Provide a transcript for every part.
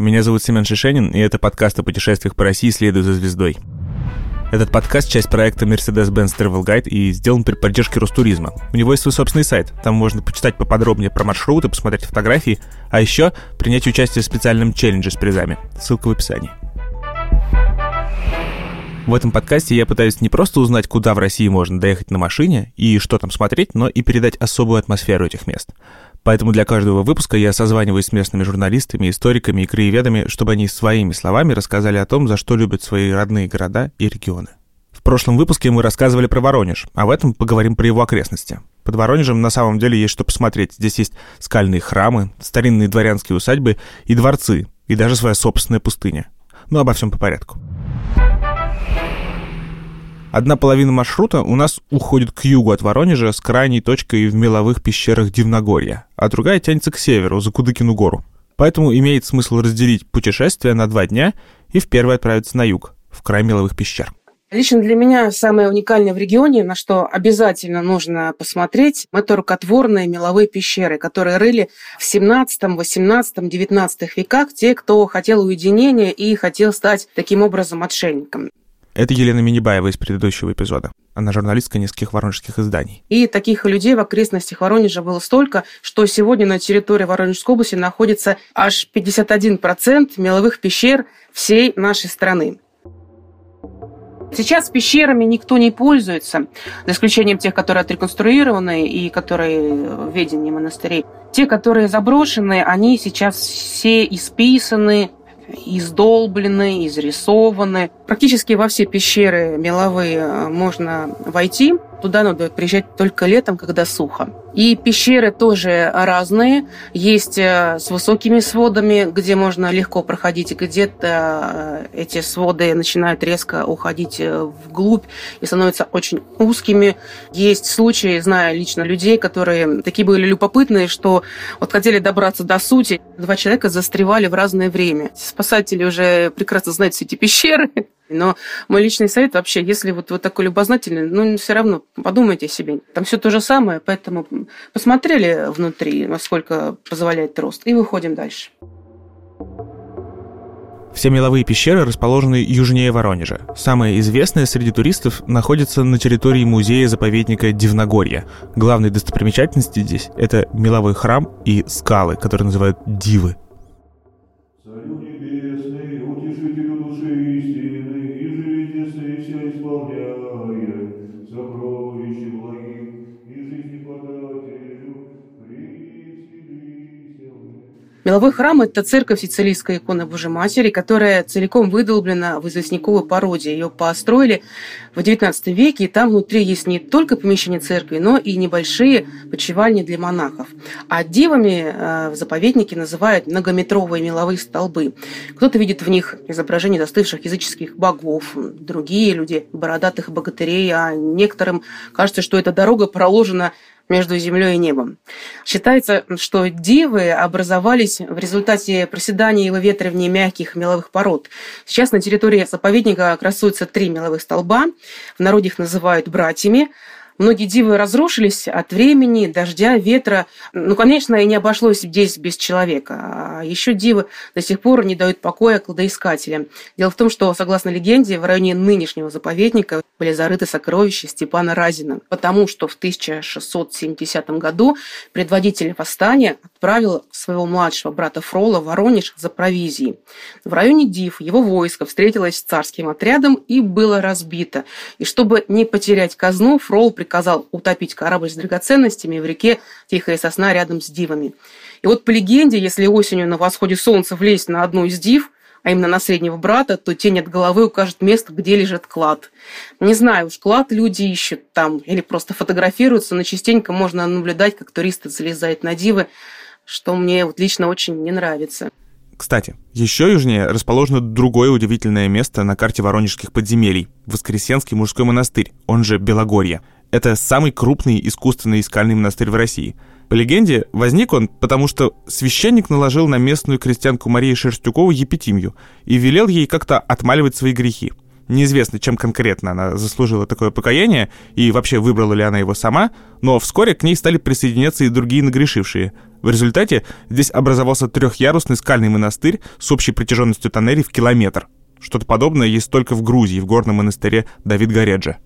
Меня зовут Семен Шишенин, и это подкаст о путешествиях по России «Следуя за звездой». Этот подкаст — часть проекта Mercedes-Benz Travel Guide и сделан при поддержке Ростуризма. У него есть свой собственный сайт. Там можно почитать поподробнее про маршруты, посмотреть фотографии, а еще принять участие в специальном челлендже с призами. Ссылка в описании. В этом подкасте я пытаюсь не просто узнать, куда в России можно доехать на машине и что там смотреть, но и передать особую атмосферу этих мест. Поэтому для каждого выпуска я созваниваюсь с местными журналистами, историками и краеведами, чтобы они своими словами рассказали о том, за что любят свои родные города и регионы. В прошлом выпуске мы рассказывали про Воронеж, а в этом поговорим про его окрестности. Под Воронежем на самом деле есть что посмотреть. Здесь есть скальные храмы, старинные дворянские усадьбы и дворцы, и даже своя собственная пустыня. Но обо всем по порядку. Одна половина маршрута у нас уходит к югу от Воронежа с крайней точкой в меловых пещерах Дивногорья, а другая тянется к северу, за Кудыкину гору. Поэтому имеет смысл разделить путешествие на два дня и в первый отправиться на юг, в край меловых пещер. Лично для меня самое уникальное в регионе, на что обязательно нужно посмотреть, это рукотворные меловые пещеры, которые рыли в 17, 18, 19 веках те, кто хотел уединения и хотел стать таким образом отшельником. Это Елена Минибаева из предыдущего эпизода. Она журналистка нескольких воронежских изданий. И таких людей в окрестностях Воронежа было столько, что сегодня на территории Воронежской области находится аж 51% меловых пещер всей нашей страны. Сейчас пещерами никто не пользуется, за исключением тех, которые отреконструированы и которые в ведении монастырей. Те, которые заброшены, они сейчас все исписаны, издолблены, изрисованы. Практически во все пещеры меловые э, можно войти. Туда надо приезжать только летом, когда сухо. И пещеры тоже разные. Есть э, с высокими сводами, где можно легко проходить, где-то э, эти своды начинают резко уходить вглубь и становятся очень узкими. Есть случаи, знаю лично людей, которые такие были любопытные, что вот хотели добраться до сути. Два человека застревали в разное время. Спасатели уже прекрасно знают все эти пещеры, но мой личный совет вообще, если вот вы такой любознательный, ну, все равно подумайте о себе. Там все то же самое, поэтому посмотрели внутри, насколько позволяет рост, и выходим дальше. Все меловые пещеры расположены южнее Воронежа. Самая известная среди туристов находится на территории музея-заповедника Дивногорья. Главной достопримечательностью здесь – это меловой храм и скалы, которые называют Дивы. Меловой храм – это церковь сицилийской иконы Божьей Матери, которая целиком выдолблена в известняковой породе. Ее построили в XIX веке, и там внутри есть не только помещение церкви, но и небольшие почевальни для монахов. А девами э, в заповеднике называют многометровые меловые столбы. Кто-то видит в них изображения застывших языческих богов, другие люди – бородатых богатырей, а некоторым кажется, что эта дорога проложена между землей и небом. Считается, что дивы образовались в результате проседания и выветривания мягких меловых пород. Сейчас на территории заповедника красуются три меловых столба. В народе их называют братьями. Многие дивы разрушились от времени, дождя, ветра. Ну, конечно, и не обошлось здесь без человека. А еще дивы до сих пор не дают покоя кладоискателям. Дело в том, что, согласно легенде, в районе нынешнего заповедника были зарыты сокровища Степана Разина, потому что в 1670 году предводитель восстания отправил своего младшего брата Фрола в Воронеж за провизией. В районе Див его войско встретилось с царским отрядом и было разбито. И чтобы не потерять казну, Фрол приказал утопить корабль с драгоценностями в реке Тихая Сосна рядом с Дивами. И вот по легенде, если осенью на восходе солнца влезть на одну из Див, а именно на среднего брата, то тень от головы укажет место, где лежит клад. Не знаю, уж клад люди ищут там или просто фотографируются, но частенько можно наблюдать, как туристы залезают на дивы, что мне вот лично очень не нравится. Кстати, еще южнее расположено другое удивительное место на карте Воронежских подземелий – Воскресенский мужской монастырь, он же Белогорье. Это самый крупный искусственный скальный монастырь в России. По легенде, возник он, потому что священник наложил на местную крестьянку Марию Шерстюкову епитимию и велел ей как-то отмаливать свои грехи. Неизвестно, чем конкретно она заслужила такое покаяние и вообще выбрала ли она его сама, но вскоре к ней стали присоединяться и другие нагрешившие. В результате здесь образовался трехъярусный скальный монастырь с общей протяженностью тоннелей в километр. Что-то подобное есть только в Грузии, в горном монастыре Давид Гореджа.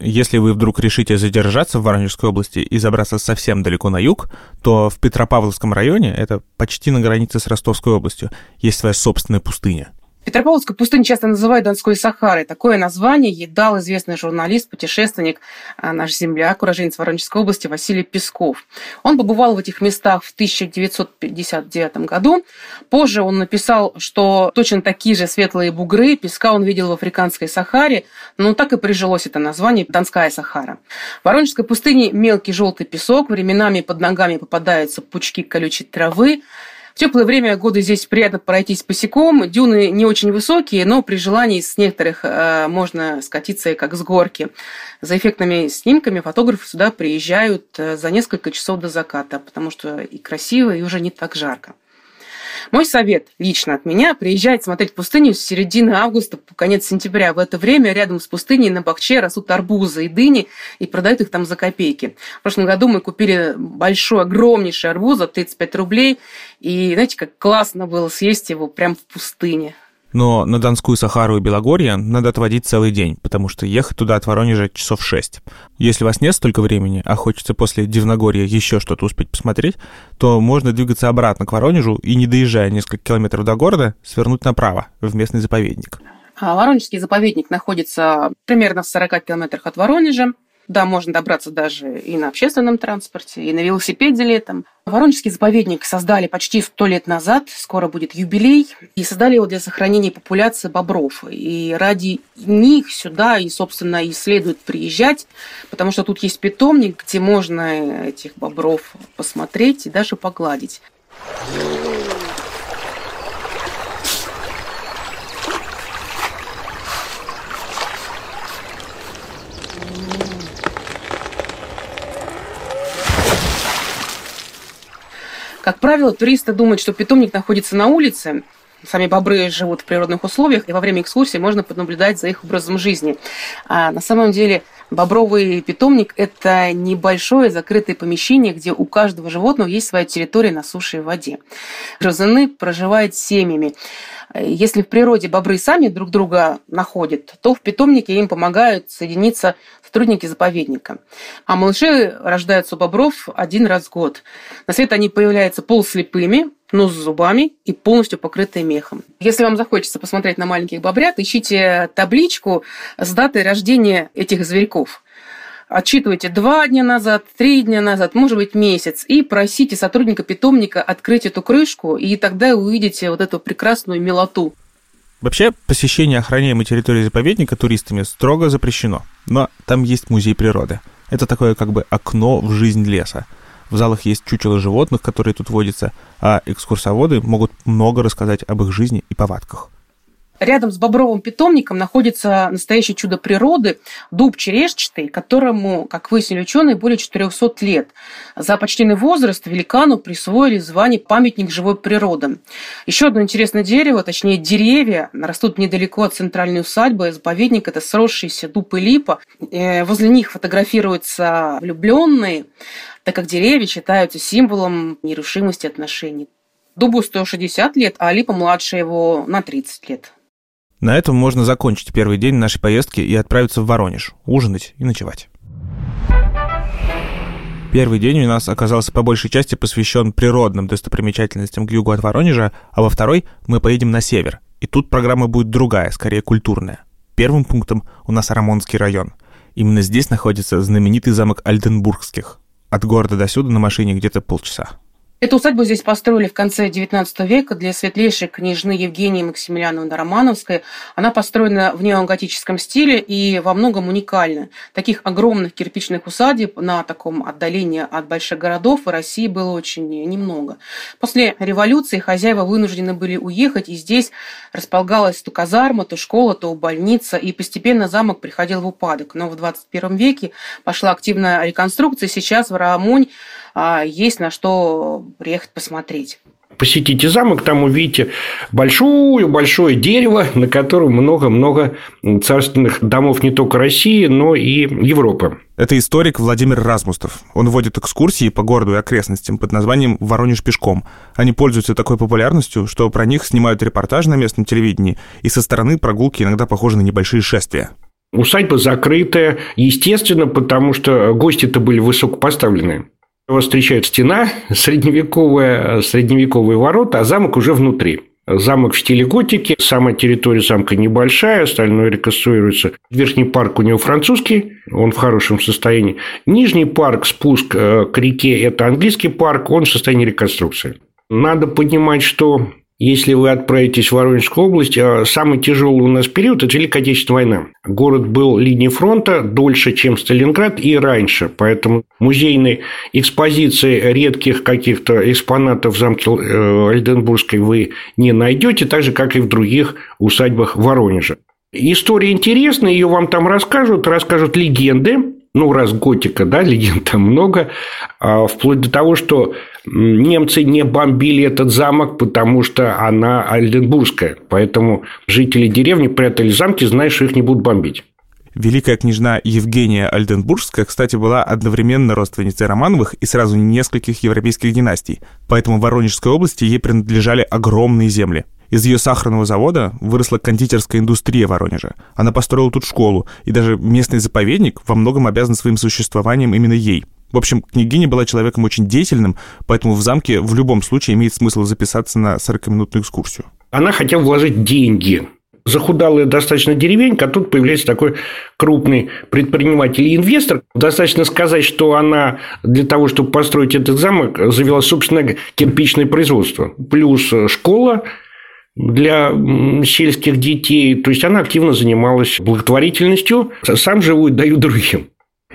Если вы вдруг решите задержаться в Воронежской области и забраться совсем далеко на юг, то в Петропавловском районе, это почти на границе с Ростовской областью, есть своя собственная пустыня. Петропавловскую пустыню часто называют Донской Сахарой. Такое название ей дал известный журналист, путешественник, а, наш земляк, уроженец Воронежской области Василий Песков. Он побывал в этих местах в 1959 году. Позже он написал, что точно такие же светлые бугры песка он видел в Африканской Сахаре, но так и прижилось это название Донская Сахара. В Воронежской пустыне мелкий желтый песок, временами под ногами попадаются пучки колючей травы, теплое время года здесь приятно пройтись босиком. Дюны не очень высокие, но при желании с некоторых э, можно скатиться как с горки. За эффектными снимками фотографы сюда приезжают э, за несколько часов до заката, потому что и красиво, и уже не так жарко. Мой совет лично от меня – приезжать смотреть пустыню с середины августа по конец сентября. В это время рядом с пустыней на Бахче растут арбузы и дыни, и продают их там за копейки. В прошлом году мы купили большой, огромнейший арбуз за 35 рублей, и знаете, как классно было съесть его прямо в пустыне. Но на Донскую Сахару и Белогорье надо отводить целый день, потому что ехать туда от Воронежа часов шесть. Если у вас нет столько времени, а хочется после Дивногорья еще что-то успеть посмотреть, то можно двигаться обратно к Воронежу и, не доезжая несколько километров до города, свернуть направо, в местный заповедник. А Воронежский заповедник находится примерно в 40 километрах от Воронежа. Да, можно добраться даже и на общественном транспорте, и на велосипеде летом. Воронежский заповедник создали почти сто лет назад, скоро будет юбилей, и создали его для сохранения популяции бобров. И ради них сюда и, собственно, и следует приезжать, потому что тут есть питомник, где можно этих бобров посмотреть и даже погладить. Как правило, туристы думают, что питомник находится на улице, Сами бобры живут в природных условиях, и во время экскурсии можно понаблюдать за их образом жизни. А на самом деле бобровый питомник – это небольшое закрытое помещение, где у каждого животного есть своя территория на суше и воде. Грызуны проживают семьями. Если в природе бобры сами друг друга находят, то в питомнике им помогают соединиться сотрудники заповедника. А малыши рождаются у бобров один раз в год. На свет они появляются полуслепыми, но с зубами и полностью покрытые мехом. Если вам захочется посмотреть на маленьких бобрят, ищите табличку с датой рождения этих зверьков отчитывайте два дня назад, три дня назад, может быть, месяц, и просите сотрудника питомника открыть эту крышку, и тогда увидите вот эту прекрасную милоту. Вообще, посещение охраняемой территории заповедника туристами строго запрещено, но там есть музей природы. Это такое как бы окно в жизнь леса. В залах есть чучело животных, которые тут водятся, а экскурсоводы могут много рассказать об их жизни и повадках. Рядом с бобровым питомником находится настоящее чудо природы – дуб черешчатый, которому, как выяснили ученые, более 400 лет. За почтенный возраст великану присвоили звание «Памятник живой природы». Еще одно интересное дерево, точнее деревья, растут недалеко от центральной усадьбы. Заповедник – это сросшиеся дуб и липа. Э, возле них фотографируются влюбленные, так как деревья считаются символом нерушимости отношений. Дубу 160 лет, а липа младше его на 30 лет. На этом можно закончить первый день нашей поездки и отправиться в Воронеж, ужинать и ночевать. Первый день у нас оказался по большей части посвящен природным достопримечательностям к югу от Воронежа, а во второй мы поедем на север. И тут программа будет другая, скорее культурная. Первым пунктом у нас Рамонский район. Именно здесь находится знаменитый замок Альденбургских. От города до сюда на машине где-то полчаса. Эту усадьбу здесь построили в конце XIX века для светлейшей княжны Евгении Максимилиановны Романовской. Она построена в неоготическом стиле и во многом уникальна. Таких огромных кирпичных усадеб на таком отдалении от больших городов в России было очень немного. После революции хозяева вынуждены были уехать, и здесь располагалась то казарма, то школа, то больница, и постепенно замок приходил в упадок. Но в 21 веке пошла активная реконструкция, сейчас в Рамонь а, есть на что приехать посмотреть. Посетите замок, там увидите большое-большое дерево, на котором много-много царственных домов не только России, но и Европы. Это историк Владимир Размустов. Он вводит экскурсии по городу и окрестностям под названием «Воронеж пешком». Они пользуются такой популярностью, что про них снимают репортажи на местном телевидении, и со стороны прогулки иногда похожи на небольшие шествия. Усадьба закрытая, естественно, потому что гости-то были высокопоставленные. Вас встречает стена, средневековая, средневековые ворота, а замок уже внутри. Замок в стиле готики, сама территория замка небольшая, остальное реконструируется. Верхний парк у него французский, он в хорошем состоянии. Нижний парк, спуск э, к реке, это английский парк, он в состоянии реконструкции. Надо понимать, что если вы отправитесь в Воронежскую область, а самый тяжелый у нас период – это Великая Отечественная война. Город был линией фронта дольше, чем Сталинград и раньше. Поэтому музейной экспозиции редких каких-то экспонатов в замке э, Альденбургской вы не найдете, так же, как и в других усадьбах Воронежа. История интересная, ее вам там расскажут, расскажут легенды, ну, раз готика, да, легенд там много, а вплоть до того, что немцы не бомбили этот замок, потому что она альденбургская. Поэтому жители деревни прятали замки, зная, что их не будут бомбить. Великая княжна Евгения Альденбургская, кстати, была одновременно родственницей Романовых и сразу нескольких европейских династий, поэтому в Воронежской области ей принадлежали огромные земли. Из ее сахарного завода выросла кондитерская индустрия Воронежа. Она построила тут школу, и даже местный заповедник во многом обязан своим существованием именно ей. В общем, княгиня была человеком очень деятельным, поэтому в замке в любом случае имеет смысл записаться на 40-минутную экскурсию. Она хотела вложить деньги захудалая достаточно деревенька, а тут появляется такой крупный предприниматель и инвестор. Достаточно сказать, что она для того, чтобы построить этот замок, завела собственное кирпичное производство. Плюс школа, для сельских детей. То есть она активно занималась благотворительностью. Сам живу и даю другим.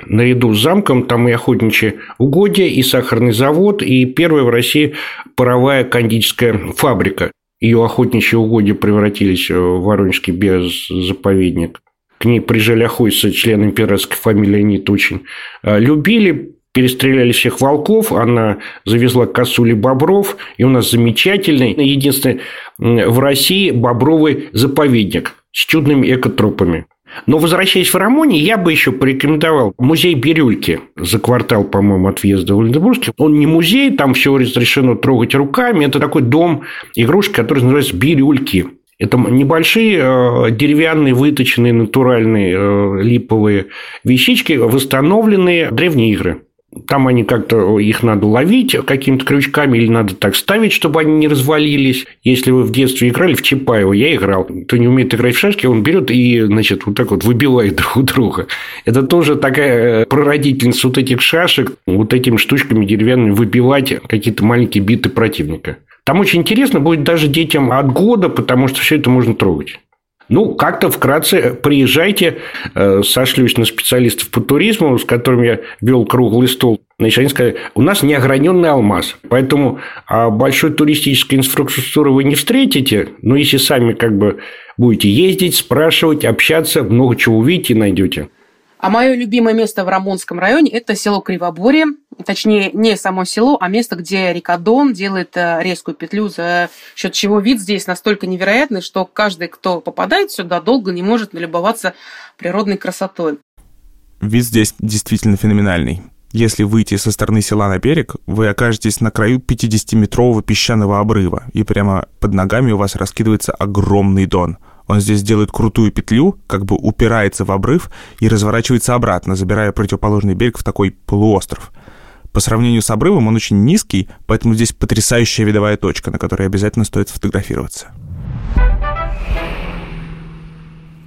Наряду с замком там и охотничье угодья, и сахарный завод, и первая в России паровая кондитерская фабрика. Ее охотничьи угодья превратились в Воронежский биозаповедник. К ней приезжали охотиться члены императорской фамилии, они очень а, любили перестреляли всех волков, она завезла косули бобров, и у нас замечательный, единственный в России бобровый заповедник с чудными экотропами. Но возвращаясь в Рамоне, я бы еще порекомендовал музей Бирюльки за квартал, по-моему, от въезда в Ольденбургске. Он не музей, там все разрешено трогать руками. Это такой дом игрушек, который называется Бирюльки. Это небольшие э, деревянные, выточенные, натуральные э, липовые вещички, восстановленные древние игры. Там они как-то, их надо ловить какими-то крючками или надо так ставить, чтобы они не развалились. Если вы в детстве играли в Чапаева, я играл. Кто не умеет играть в шашки, он берет и, значит, вот так вот выбивает друг у друга. Это тоже такая э, прародительница вот этих шашек, вот этими штучками деревянными выбивать какие-то маленькие биты противника. Там очень интересно будет даже детям от года, потому что все это можно трогать. Ну, как-то вкратце приезжайте, э, сошлюсь на специалистов по туризму, с которыми я вел круглый стол. Значит, они сказали, у нас неограненный алмаз, поэтому а, большой туристической инфраструктуры вы не встретите, но если сами как бы будете ездить, спрашивать, общаться, много чего увидите и найдете. А мое любимое место в Рамонском районе – это село Кривоборье. Точнее, не само село, а место, где река Дон делает э, резкую петлю, за счет чего вид здесь настолько невероятный, что каждый, кто попадает сюда, долго не может налюбоваться природной красотой. Вид здесь действительно феноменальный. Если выйти со стороны села на берег, вы окажетесь на краю 50-метрового песчаного обрыва, и прямо под ногами у вас раскидывается огромный дон – он здесь делает крутую петлю, как бы упирается в обрыв и разворачивается обратно, забирая противоположный берег в такой полуостров. По сравнению с обрывом он очень низкий, поэтому здесь потрясающая видовая точка, на которой обязательно стоит сфотографироваться.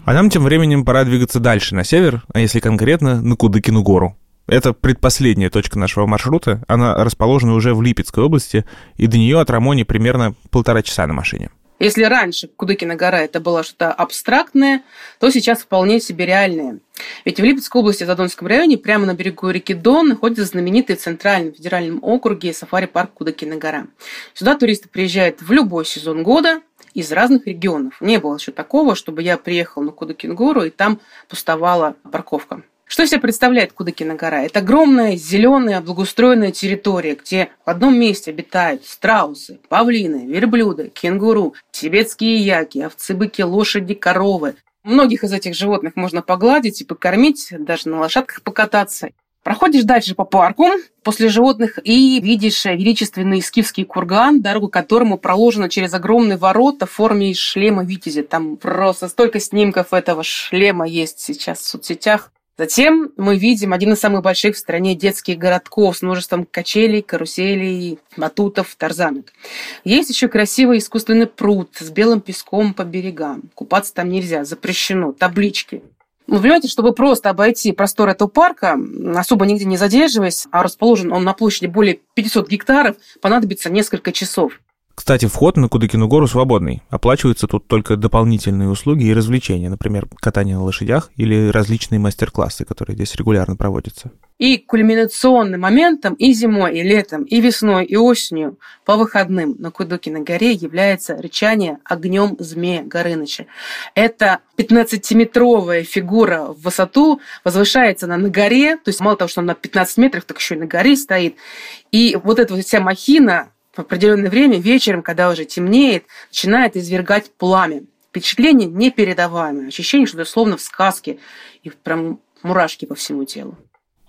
А нам тем временем пора двигаться дальше, на север, а если конкретно, на Кудыкину гору. Это предпоследняя точка нашего маршрута. Она расположена уже в Липецкой области, и до нее от Рамони примерно полтора часа на машине. Если раньше Кудыкина гора это было что-то абстрактное, то сейчас вполне себе реальное. Ведь в Липецкой области, в Задонском районе, прямо на берегу реки Дон, находится знаменитый в Центральном федеральном округе сафари-парк Кудыкина гора. Сюда туристы приезжают в любой сезон года из разных регионов. Не было еще такого, чтобы я приехал на Кудыкин гору, и там пустовала парковка. Что себе представляет Кудыкина гора? Это огромная зеленая благоустроенная территория, где в одном месте обитают страусы, павлины, верблюды, кенгуру, тибетские яки, овцы, быки, лошади, коровы. Многих из этих животных можно погладить и покормить, даже на лошадках покататься. Проходишь дальше по парку после животных и видишь величественный скифский курган, дорогу к которому проложена через огромные ворота в форме шлема Витязи. Там просто столько снимков этого шлема есть сейчас в соцсетях. Затем мы видим один из самых больших в стране детских городков с множеством качелей, каруселей, батутов, тарзанок. Есть еще красивый искусственный пруд с белым песком по берегам. Купаться там нельзя, запрещено, таблички. Вы понимаете, чтобы просто обойти простор этого парка, особо нигде не задерживаясь, а расположен он на площади более 500 гектаров, понадобится несколько часов. Кстати, вход на Кудыкину гору свободный. Оплачиваются тут только дополнительные услуги и развлечения, например, катание на лошадях или различные мастер-классы, которые здесь регулярно проводятся. И кульминационным моментом и зимой, и летом, и весной, и осенью по выходным на Кудыкиной горе является рычание огнем змея Горыныча. Это 15-метровая фигура в высоту возвышается она на горе, то есть мало того, что она на 15 метров, так еще и на горе стоит. И вот эта вот вся махина в определенное время вечером, когда уже темнеет, начинает извергать пламя. Впечатление непередаваемое. Ощущение, что это словно в сказке. И прям мурашки по всему телу.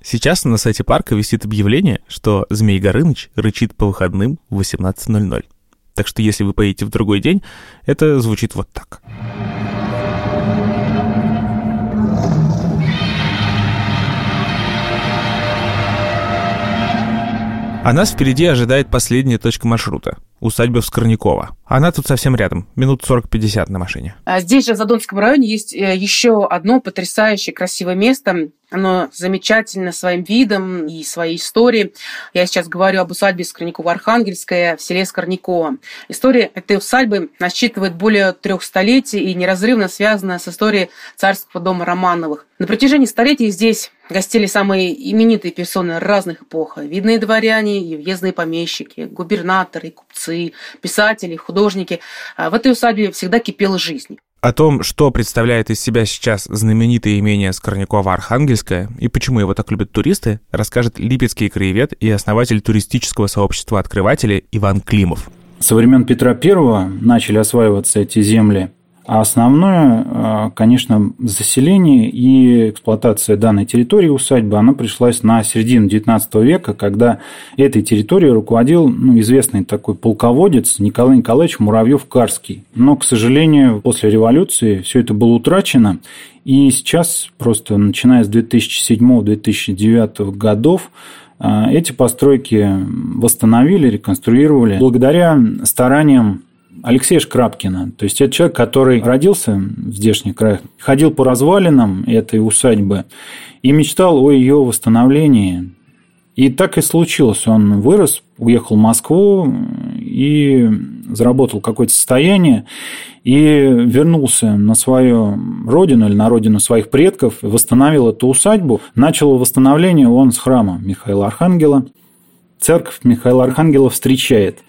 Сейчас на сайте парка висит объявление, что Змей Горыныч рычит по выходным в 18.00. Так что если вы поедете в другой день, это звучит вот так. А нас впереди ожидает последняя точка маршрута – усадьба Вскорнякова. Она тут совсем рядом, минут 40-50 на машине. А здесь же в Задонском районе есть э, еще одно потрясающее красивое место. Оно замечательно своим видом и своей историей. Я сейчас говорю об усадьбе Скорнякова-Архангельская в селе Скорняково. История этой усадьбы насчитывает более трех столетий и неразрывно связана с историей царского дома Романовых. На протяжении столетий здесь гостили самые именитые персоны разных эпох. Видные дворяне и въездные помещики, губернаторы, купцы, писатели, художники. А в этой усадьбе всегда кипела жизнь. О том, что представляет из себя сейчас знаменитое имение Скорнякова-Архангельское и почему его так любят туристы, расскажет липецкий краевед и основатель туристического сообщества открывателей Иван Климов. Со времен Петра I начали осваиваться эти земли а основное, а, конечно, заселение и эксплуатация данной территории усадьбы, она пришлась на середину XIX века, когда этой территорией руководил ну, известный такой полководец Николай Николаевич Муравьев-Карский. Но, к сожалению, после революции все это было утрачено, и сейчас, просто начиная с 2007-2009 годов, а, эти постройки восстановили, реконструировали благодаря стараниям Алексея Шкрабкина. То есть это человек, который родился в здешних краях, ходил по развалинам этой усадьбы и мечтал о ее восстановлении. И так и случилось. Он вырос, уехал в Москву и заработал какое-то состояние и вернулся на свою родину или на родину своих предков, восстановил эту усадьбу. Начал восстановление он с храма Михаила Архангела. Церковь Михаила Архангела встречает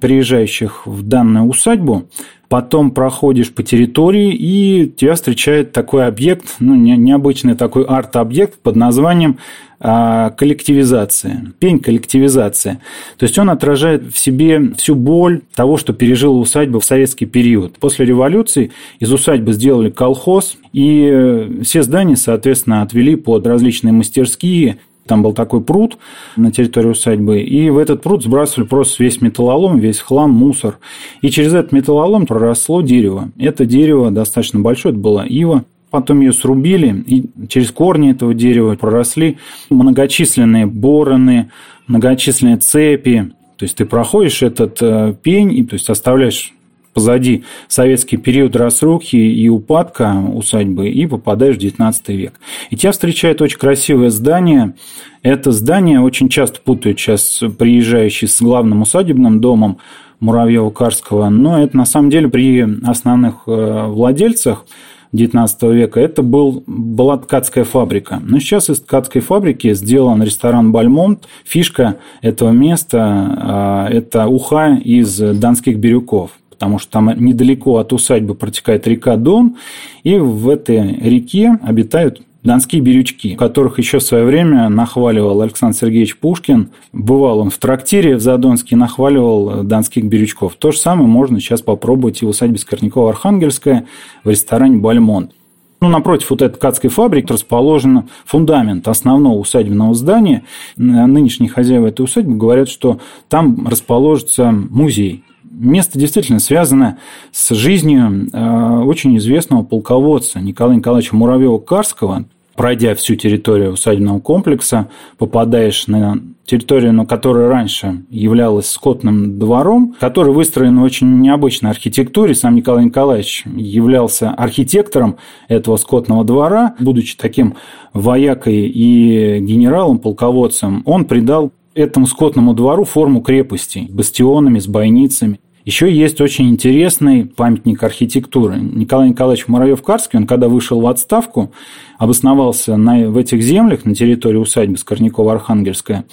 приезжающих в данную усадьбу, потом проходишь по территории, и тебя встречает такой объект, ну, необычный такой арт-объект под названием а, коллективизация, пень коллективизация. То есть он отражает в себе всю боль того, что пережила усадьба в советский период. После революции из усадьбы сделали колхоз, и все здания, соответственно, отвели под различные мастерские, там был такой пруд на территории усадьбы, и в этот пруд сбрасывали просто весь металлолом, весь хлам, мусор. И через этот металлолом проросло дерево. Это дерево достаточно большое, это была ива. Потом ее срубили, и через корни этого дерева проросли многочисленные бороны, многочисленные цепи. То есть ты проходишь этот э, пень, и то есть оставляешь позади советский период разрухи и упадка усадьбы и попадаешь в XIX век. И тебя встречает очень красивое здание. Это здание очень часто путают сейчас приезжающие с главным усадебным домом Муравьева-Карского, но это на самом деле при основных э, владельцах XIX века, это был, была ткацкая фабрика. Но сейчас из ткацкой фабрики сделан ресторан «Бальмонт». Фишка этого места э, – это уха из донских бирюков потому что там недалеко от усадьбы протекает река Дон, и в этой реке обитают донские бирючки, которых еще в свое время нахваливал Александр Сергеевич Пушкин. Бывал он в трактире в Задонске, нахваливал донских бирючков. То же самое можно сейчас попробовать и в усадьбе Скорнякова-Архангельская в ресторане «Бальмонт». Ну, напротив вот этой ткацкой фабрики расположен фундамент основного усадебного здания. Нынешние хозяева этой усадьбы говорят, что там расположится музей. Место действительно связано с жизнью э, очень известного полководца Николая Николаевича Муравьева-Карского, пройдя всю территорию усадебного комплекса, попадаешь на территорию, но которая раньше являлась скотным двором, который выстроен в очень необычной архитектуре. Сам Николай Николаевич являлся архитектором этого скотного двора, будучи таким воякой и генералом, полководцем, он придал этому скотному двору форму крепости, бастионами, с бойницами. Еще есть очень интересный памятник архитектуры. Николай Николаевич Муравьев-Карский, он когда вышел в отставку, обосновался на, в этих землях, на территории усадьбы Скорнякова-Архангельская,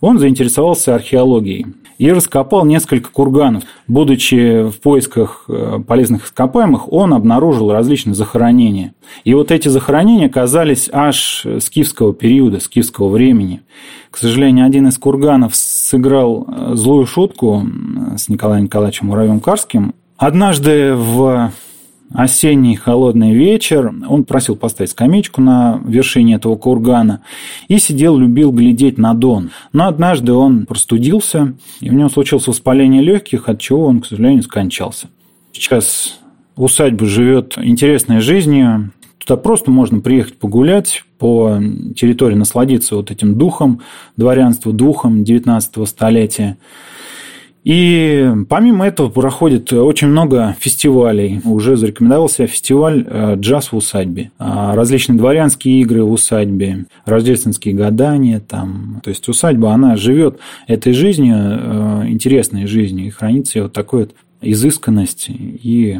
он заинтересовался археологией и раскопал несколько курганов. Будучи в поисках э, полезных ископаемых, он обнаружил различные захоронения. И вот эти захоронения казались аж скифского периода, скифского времени. К сожалению, один из курганов сыграл э, злую шутку с Николаем Николаевичем Муравьем-Карским. Однажды в осенний холодный вечер. Он просил поставить скамеечку на вершине этого кургана и сидел, любил глядеть на Дон. Но однажды он простудился, и у него случилось воспаление легких, от чего он, к сожалению, скончался. Сейчас усадьба живет интересной жизнью. Туда просто можно приехать погулять по территории, насладиться вот этим духом дворянства, духом 19 столетия. И помимо этого проходит очень много фестивалей. Уже зарекомендовал себя фестиваль э, «Джаз в усадьбе». А, различные дворянские игры в усадьбе, рождественские гадания. Там. То есть усадьба, она живет этой жизнью, э, интересной жизнью, и хранит себе вот такой вот изысканность и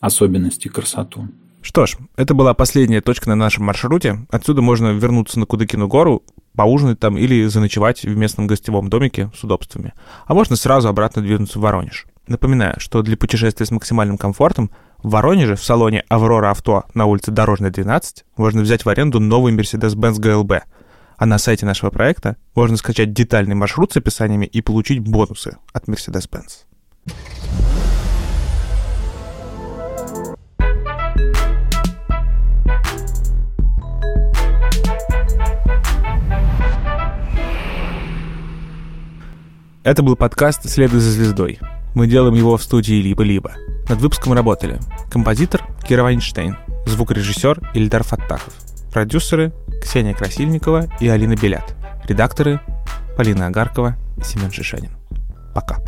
особенность и красоту. Что ж, это была последняя точка на нашем маршруте. Отсюда можно вернуться на Кудыкину гору, поужинать там или заночевать в местном гостевом домике с удобствами. А можно сразу обратно двинуться в Воронеж. Напоминаю, что для путешествия с максимальным комфортом в Воронеже в салоне «Аврора Авто» на улице Дорожная, 12 можно взять в аренду новый Mercedes-Benz GLB. А на сайте нашего проекта можно скачать детальный маршрут с описаниями и получить бонусы от Mercedes-Benz. Это был подкаст «Следуй за звездой». Мы делаем его в студии «Либо-либо». Над выпуском работали композитор Кира Вайнштейн, звукорежиссер Ильдар Фаттахов, продюсеры Ксения Красильникова и Алина Белят, редакторы Полина Агаркова и Семен Шишанин. Пока.